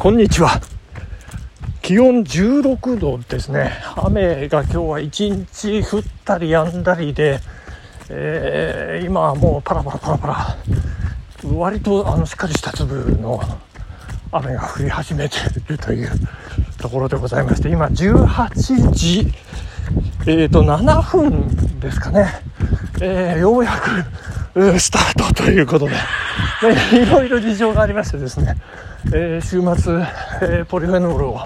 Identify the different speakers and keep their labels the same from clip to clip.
Speaker 1: こんにちは。気温16度ですね。雨が今日は一日降ったり止んだりで、えー、今はもうパラパラパラパラ、割とあのしっかりした粒の雨が降り始めているというところでございまして、今18時、えーと、7分ですかね。えー、ようやくスタートということで、ね、いろいろ事情がありましてですね、えー、週末、えー、ポリフェノールを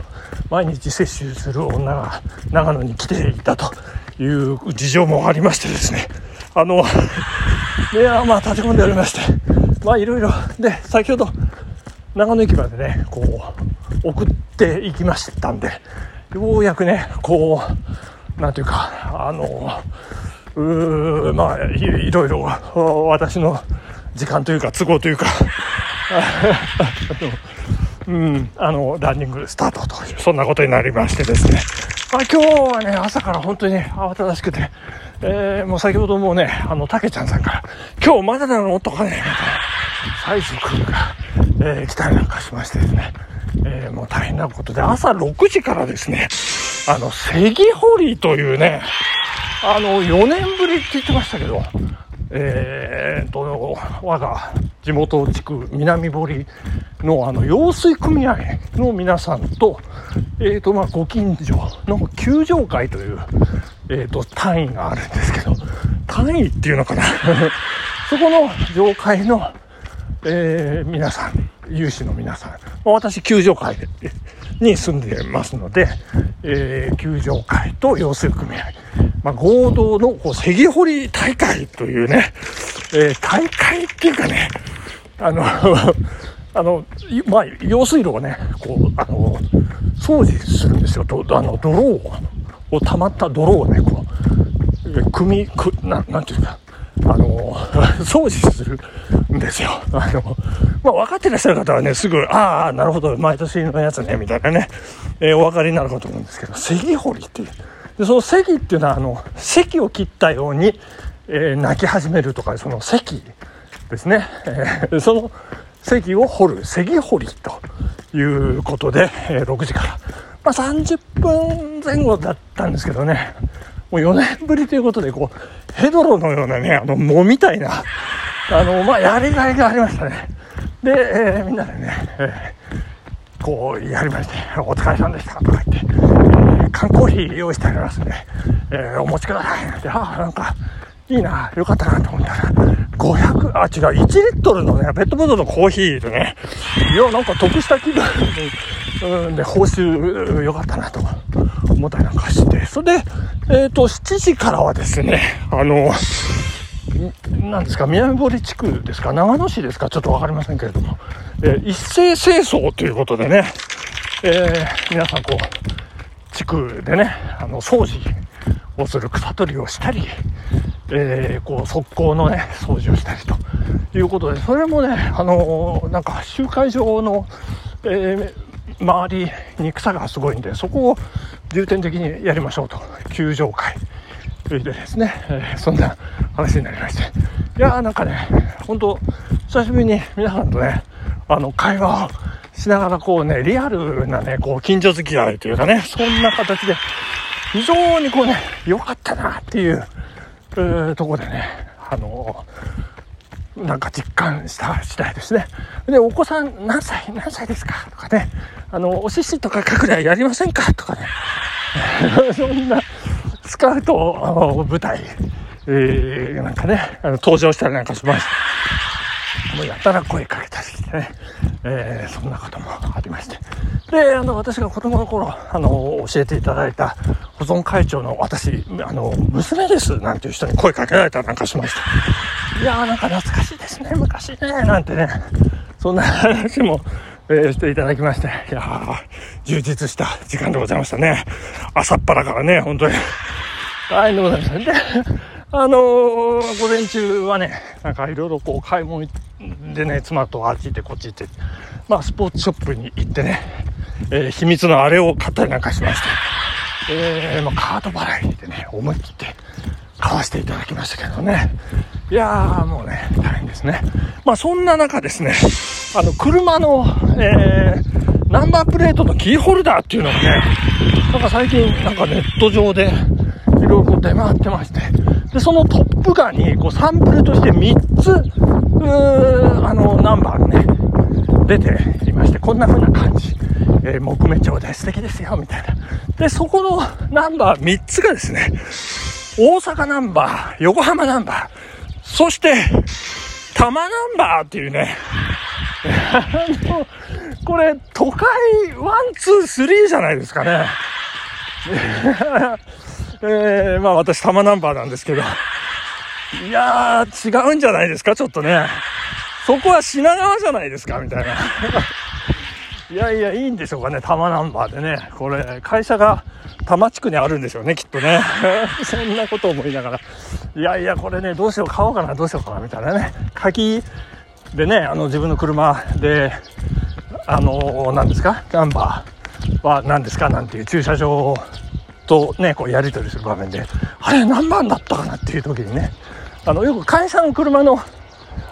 Speaker 1: 毎日摂取する女が長野に来ていたという事情もありましてですね、あの、いや、まあ立て込んでおりまして、まあいろいろ、で、先ほど長野駅までね、こう、送っていきましたんで、ようやくね、こう、なんていうか、あの、うまあ、いろいろ私の時間というか都合というか。うん、あの、ランニングスタートという、そんなことになりましてですね。まあ、今日はね、朝から本当に、慌ただしくて、えー、もう先ほどもね、あの、たけちゃんさんから、今日まだなの？とかね、催促が、えー、来たりなんかしましてですね、えー、もう大変なことで、朝6時からですね、あの、関堀というね、あの、4年ぶりって言ってましたけど、えー、と、我が地元地区南堀のあの用水組合の皆さんと、えー、と、まあ、ご近所の救助会という、えー、と、単位があるんですけど、単位っていうのかな？そこの上会の、えー、皆さん、有志の皆さん、私、救助会に住んでますので、えー、救助会と用水組合、まあ、合同のこう関堀大会というね、えー、大会っていうかね、あの あの、まあ、用水路をね、こう、あの、掃除するんですよ。あの、泥を、を溜まった泥をね、こう、組み、く、ななんていうか、あの、掃除するんですよ。あの、まあ、分かってらっしゃる方はね、すぐ、ああ、なるほど、毎年のやつね、みたいなね、えー、お分かりになるかと思うんですけど、関掘りっていう。で、その関っていうのは、あの、関を切ったように、えー、泣き始めるとか、その関ですね。えー、その関を掘る、関掘りということで、えー、6時から。まあ、30分前後だったんですけどね、もう4年ぶりということで、こう、ヘドロのようなね、あの、藻みたいな、あの、まあ、やりがいがありましたね。で、えー、みんなでね、えー、こう、やりまして、お疲れさんでしたとか言って、缶コーヒー用意してありますんで、えー、お持ちください。なんて、ああ、なんか、いいな、よかったなと思ったら、500、あ、違う、1リットルのね、ペットボトルのコーヒーでね、いや、なんか得した気分、うん、で、報酬良かったなと思ったりなんかして、それで、えっ、ー、と、7時からはですね、あの、なんですか、南堀地区ですか、長野市ですか、ちょっとわかりませんけれども、えー、一斉清掃ということでね、えー、皆さんこう、でね、あの、掃除をする草取りをしたり、えー、こう、側溝のね、掃除をしたりということで、それもね、あのー、なんか集会場の、えー、周りに草がすごいんで、そこを重点的にやりましょうと、球場会。でですね、え、そんな話になりまして。いやーなんかね、本当久しぶりに皆さんとね、あの、会話をしながらこうね、リアルなね、こう、近所付き合いというかね、そんな形で、非常にこうね、良かったなっていう、えー、とこでね、あのー、なんか実感した次第ですね。で、お子さん何歳何歳ですか？とかね、あの、お獅子とか書くらいやりませんか？とかね、そんなスカウト部隊、えー、なんかね、あの登場したりなんかしました。もうやたら声かけたりしてね、えー、そんなこともありまして。で、あの、私が子供の頃、あの、教えていただいた保存会長の私、あの、娘ですなんていう人に声かけられたりなんかしました。いやーなんか懐かしいですね、昔ね、なんてね、そんな話も、えー、していただきまして、いやー、充実した時間でございましたね。朝っぱらからね、本当に。大変でございました。あのー、午前中はね、なんかいろいろこう買い物でね、妻とあっち行ってこっち行って、まあスポーツショップに行ってね、えー、秘密のあれを買ったりなんかしまして、えー、まあカード払いでね、思い切って買わせていただきましたけどね。いやー、もうね、大変ですね。まあそんな中ですね、あの、車の、えー、ナンバープレートのキーホルダーっていうのがね、なんか最近、なんかネット上で、いろいろ出回ってまして、で、そのトップガンに、こう、サンプルとして3つ、うあの、ナンバーがね、出ていまして、こんな風な感じ。えー、木目調で素敵ですよ、みたいな。で、そこのナンバー3つがですね、大阪ナンバー、横浜ナンバー、そして、多摩ナンバーっていうね、これ、都会ワン、ツー、スリーじゃないですかね。えー、まあ私、多摩ナンバーなんですけど。いやー、違うんじゃないですか、ちょっとね。そこは品川じゃないですか、みたいな。いやいや、いいんでしょうかね、多摩ナンバーでね。これ、会社が多摩地区にあるんでしょうね、きっとね。そんなこと思いながら。いやいや、これね、どうしよう、買おうかな、どうしようかな、みたいなね。鍵でね、あの、自分の車で、あの、何ですか、ナンバーは何ですか？なんていう駐車場をとね、こうやり取りする場面で、あれ何番だったかなっていう時にね、あの、よく会社の車の、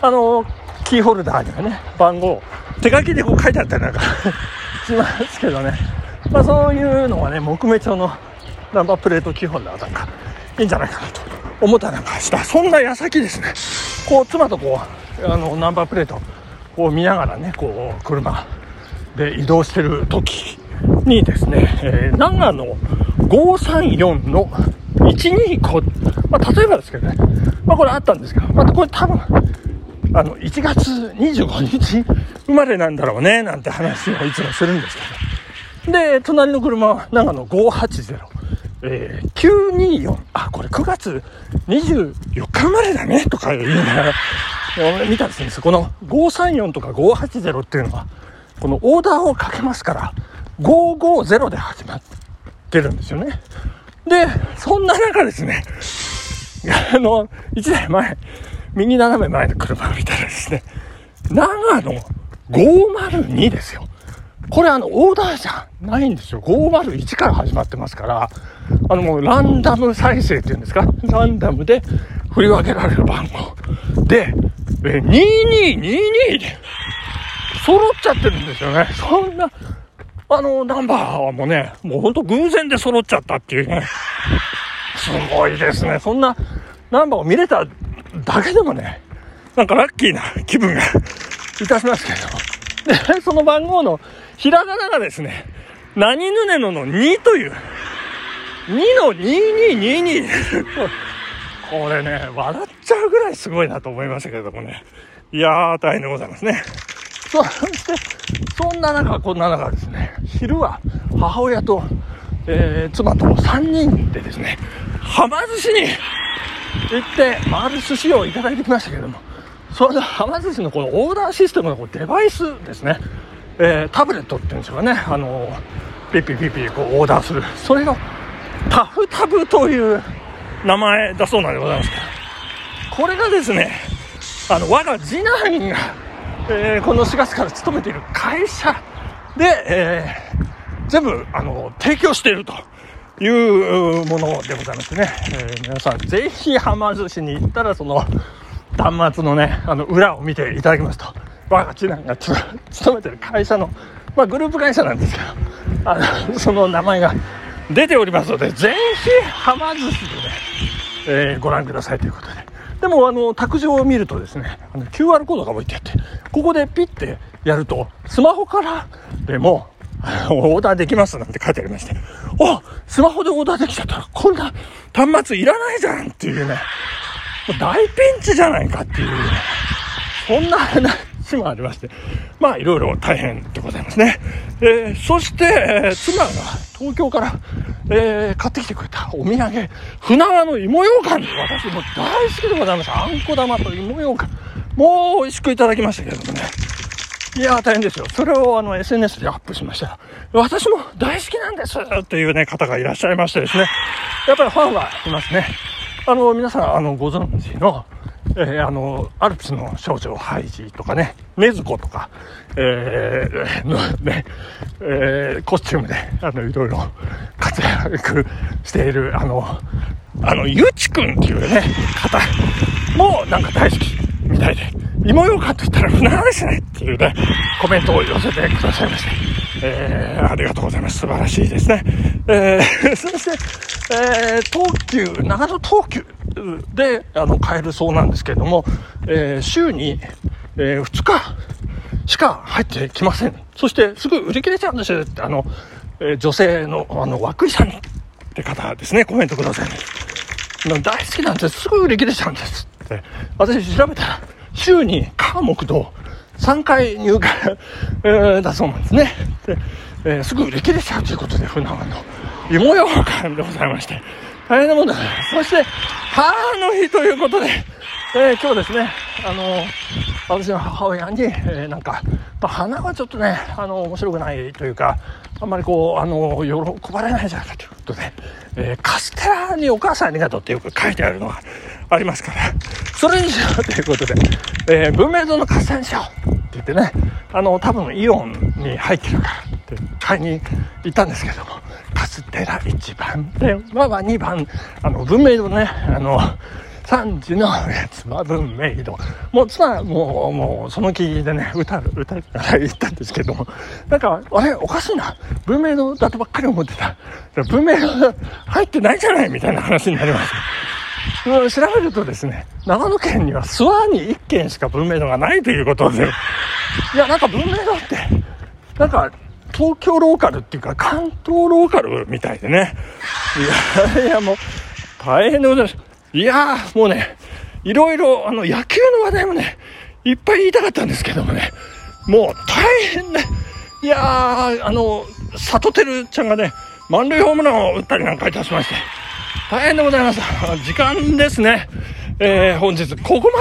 Speaker 1: あの、キーホルダーにはね、番号、手書きでこう書いてあったりなんか しますけどね。まあそういうのはね、木目調のナンバープレートキーホルダーなんかいいんじゃないかなと思ったりなんかした。そんな矢先ですね、こう妻とこう、あの、ナンバープレートを見ながらね、こう、車で移動してる時にですね、えー、長野534の125、まあ、例えばですけどね、まあ、これあったんですけど、またこれ多分、あの、1月25日生まれなんだろうね、なんて話をいつもするんですけど。で、隣の車は長野580、えー、924、あ、これ9月24日生まれだね、とか言いながら、見たんですね、この534とか580っていうのは、このオーダーをかけますから、550で始まってるんですよね。で、そんな中ですね、あの、1台前、右斜め前の車を見たらですね、長野502ですよ。これあの、オーダーじゃないんですよ。501から始まってますから、あのもうランダム再生っていうんですか？ランダムで振り分けられる番号。で、え、2222で、揃っちゃってるんですよね。そんな、あの、ナンバーもね、もうほんと偶然で揃っちゃったっていうね。すごいですね。そんなナンバーを見れただけでもね、なんかラッキーな気分が いたしますけど。で、その番号のひらがながですね、何ぬねのの2という、2の2222 これね、笑っちゃうぐらいすごいなと思いましたけれどもね。いやー、大変でございますね。そして、そんな中、こんな中ですね、昼は母親と、えー、妻と3人でですね、はま寿司に行って、回る寿司をいただいてきましたけれども、それではま寿司のこのオーダーシステムのこうデバイスですね、えー、タブレットっていうんでしょうかね、あのピッピピピこうオーダーする、それがタフタブという名前だそうなんでございます、これがですね、あの、我が次男が、えー、この4月から勤めている会社で、えー、全部、あの、提供しているというものでございましてね、え、皆さんぜひはま寿司に行ったら、その、端末のね、あの、裏を見ていただきますと、我が次男が勤めてる会社の、まあ、グループ会社なんですけど、あの、その名前が出ておりますので、ぜひ、はま寿司でね、えー、ご覧くださいということで。でも、あの、卓上を見るとですね、あの QR コードが置いてあって、ここでピッてやると、スマホからでも、オーダーできますなんて書いてありまして、あスマホでオーダーできちゃったら、こんな端末いらないじゃんっていうね、大ピンチじゃないかっていう、ねそんな話もありまして、まあいろいろ大変でございますね。えー、そして、妻が東京から、えー、買ってきてくれたお土産、船輪の芋ようかん、私も大好きでございます。あんこ玉と芋ようかん。もう美味しくいただきましたけれどもね。いや大変ですよ。それをあの SNS でアップしました、私も大好きなんですっていうね、方がいらっしゃいましてですね。やっぱりファンはいますね。あの、皆さん、あの、ご存知の、えー、あの、アルプスの少女ハイジとかね、ネズコとか、えー、のね、えー、コスチュームで、あの、いろいろ活躍している、あの、あの、ゆちくんっていうね、方もなんか大好きみたいで、芋ようかと言ったら船話ねっていうね、コメントを寄せてくださいまして。えー、ありがとうございます。素晴らしいですね。えー、そして、えー、東急、長野東急で、あの、買えるそうなんですけれども、えー、週に、えー、2日しか入ってきません。そして、すぐ売り切れちゃうんですよって、あの、えー、女性の、あの、涌井さんって方ですね、コメントください。大好きなんです。すぐ売り切れちゃうんです。って。私調べたら、週に火木と3回入荷、えー、だそうなんですね。で、えー、すぐ売り切れちゃうということで、船川の芋ようかんでございまして、大変なもんだから。そして、母の日ということで、えー、今日ですね、あの私の母親に、えー、なんか、花はちょっとね、あの、面白くないというか、あんまりこう、あの、喜ばれないじゃないかということで、えー、カステラにお母さんありがとうってよく書いてあるのがありますから、それにしようということで、えー、文明堂のカステラにしようって言ってね、あの、多分イオンに入ってるから。買いに行ったんですけども、カステラ1番で、まあまあ2番、あの、文明堂ね、あの、3時の妻文明堂。もう妻、もう、もう、その気でね、歌う、歌うから言ったんですけども、なんか、あれ、おかしいな。文明堂だとばっかり思ってた。文明堂入ってないじゃないみたいな話になりました。うん、調べるとですね、長野県には諏訪に1軒しか文明堂がないということで、いや、なんか文明堂って、なんか、東京ローカルっていうか、関東ローカルみたいでね。いやいや、もう、大変でございます。いやー、もうね、いろいろ、あの、野球の話題もね、いっぱい言いたかったんですけどもね、もう大変ね。いやー、あの、里照ちゃんがね、満塁ホームランを打ったりなんかいたしまして、大変でございます。時間ですね。えー、本日、ここまで